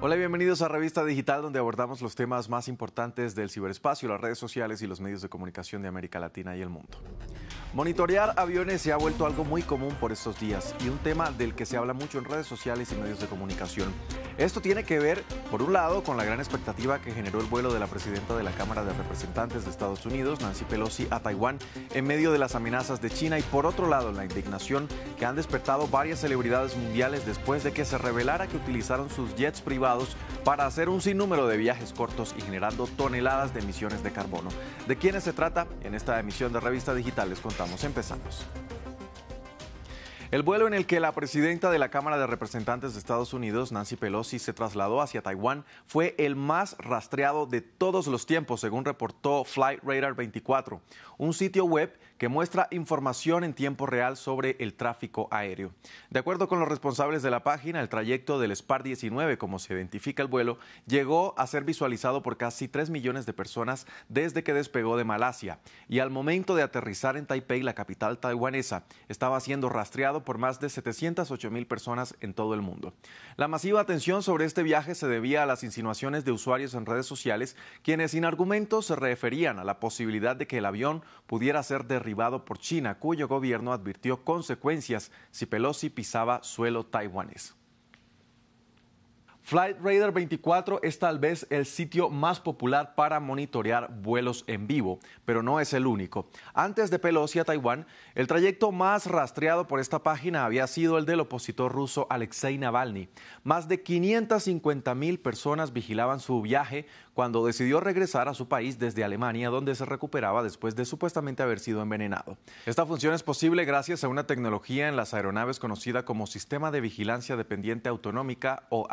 Hola y bienvenidos a Revista Digital, donde abordamos los temas más importantes del ciberespacio, las redes sociales y los medios de comunicación de América Latina y el mundo. Monitorear aviones se ha vuelto algo muy común por estos días y un tema del que se habla mucho en redes sociales y medios de comunicación. Esto tiene que ver, por un lado, con la gran expectativa que generó el vuelo de la presidenta de la Cámara de Representantes de Estados Unidos, Nancy Pelosi, a Taiwán en medio de las amenazas de China y por otro lado, la indignación que han despertado varias celebridades mundiales después de que se revelara que utilizaron sus jets privados para hacer un sinnúmero de viajes cortos y generando toneladas de emisiones de carbono. ¿De quiénes se trata? En esta emisión de Revista Digital les contamos. Empezamos. El vuelo en el que la presidenta de la Cámara de Representantes de Estados Unidos, Nancy Pelosi, se trasladó hacia Taiwán fue el más rastreado de todos los tiempos, según reportó Flight Radar 24, un sitio web que muestra información en tiempo real sobre el tráfico aéreo. De acuerdo con los responsables de la página, el trayecto del SPAR 19, como se identifica el vuelo, llegó a ser visualizado por casi 3 millones de personas desde que despegó de Malasia. Y al momento de aterrizar en Taipei, la capital taiwanesa, estaba siendo rastreado por más de 708 mil personas en todo el mundo. La masiva atención sobre este viaje se debía a las insinuaciones de usuarios en redes sociales, quienes sin argumentos se referían a la posibilidad de que el avión pudiera ser derribado por China, cuyo gobierno advirtió consecuencias si Pelosi pisaba suelo taiwanés. Flight Radar 24 es tal vez el sitio más popular para monitorear vuelos en vivo, pero no es el único. Antes de Pelosi a Taiwán, el trayecto más rastreado por esta página había sido el del opositor ruso Alexei Navalny. Más de 550 mil personas vigilaban su viaje cuando decidió regresar a su país desde Alemania, donde se recuperaba después de supuestamente haber sido envenenado. Esta función es posible gracias a una tecnología en las aeronaves conocida como Sistema de Vigilancia Dependiente Autonómica o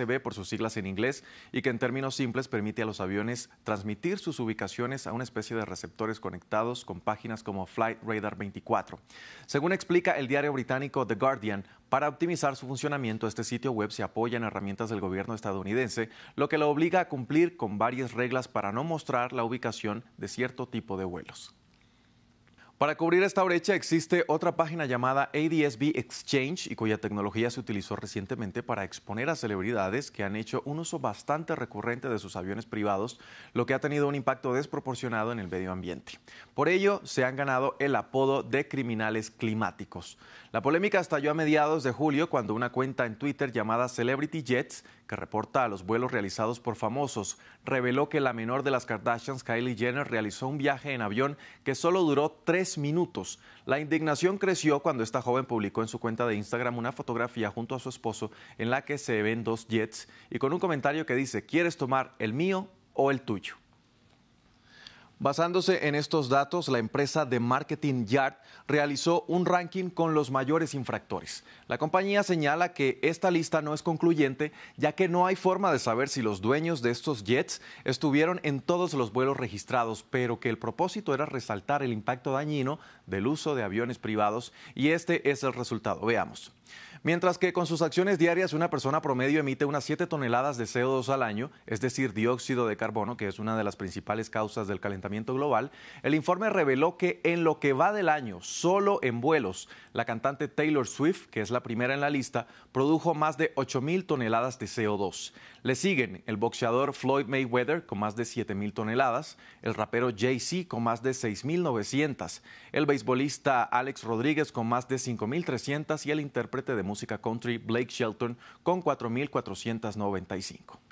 ADSB por sus siglas en inglés y que en términos simples permite a los aviones transmitir sus ubicaciones a una especie de receptores conectados con páginas como Flight Radar 24. Según explica el diario británico The Guardian, para optimizar su funcionamiento, este sitio web se apoya en herramientas del gobierno estadounidense, lo que lo obliga a cumplir con varias reglas para no mostrar la ubicación de cierto tipo de vuelos. Para cubrir esta brecha existe otra página llamada ADSB Exchange y cuya tecnología se utilizó recientemente para exponer a celebridades que han hecho un uso bastante recurrente de sus aviones privados, lo que ha tenido un impacto desproporcionado en el medio ambiente. Por ello, se han ganado el apodo de criminales climáticos. La polémica estalló a mediados de julio cuando una cuenta en Twitter llamada Celebrity Jets, que reporta a los vuelos realizados por famosos, reveló que la menor de las Kardashians, Kylie Jenner, realizó un viaje en avión que solo duró tres minutos. La indignación creció cuando esta joven publicó en su cuenta de Instagram una fotografía junto a su esposo en la que se ven dos jets y con un comentario que dice, ¿quieres tomar el mío o el tuyo? Basándose en estos datos, la empresa de marketing Yard realizó un ranking con los mayores infractores. La compañía señala que esta lista no es concluyente, ya que no hay forma de saber si los dueños de estos jets estuvieron en todos los vuelos registrados, pero que el propósito era resaltar el impacto dañino del uso de aviones privados y este es el resultado. Veamos. Mientras que con sus acciones diarias una persona promedio emite unas 7 toneladas de CO2 al año, es decir, dióxido de carbono, que es una de las principales causas del calentamiento global, el informe reveló que en lo que va del año, solo en vuelos, la cantante Taylor Swift, que es la primera en la lista, produjo más de 8 mil toneladas de CO2. Le siguen el boxeador Floyd Mayweather con más de 7 mil toneladas, el rapero Jay-Z con más de 6.900, el beisbolista Alex Rodríguez con más de 5.300 y el intérprete de música country Blake Shelton con 4.495.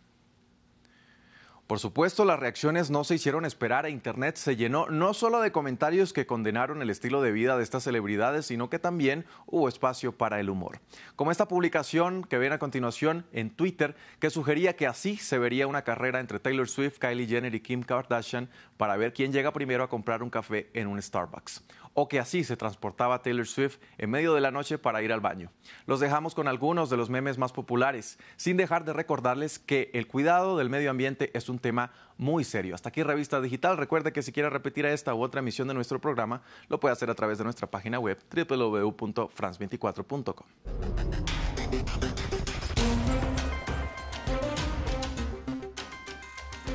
Por supuesto, las reacciones no se hicieron esperar e Internet se llenó no solo de comentarios que condenaron el estilo de vida de estas celebridades, sino que también hubo espacio para el humor. Como esta publicación que ven a continuación en Twitter, que sugería que así se vería una carrera entre Taylor Swift, Kylie Jenner y Kim Kardashian para ver quién llega primero a comprar un café en un Starbucks o que así se transportaba Taylor Swift en medio de la noche para ir al baño. Los dejamos con algunos de los memes más populares, sin dejar de recordarles que el cuidado del medio ambiente es un tema muy serio. Hasta aquí Revista Digital. Recuerde que si quiere repetir esta u otra emisión de nuestro programa, lo puede hacer a través de nuestra página web www.france24.com.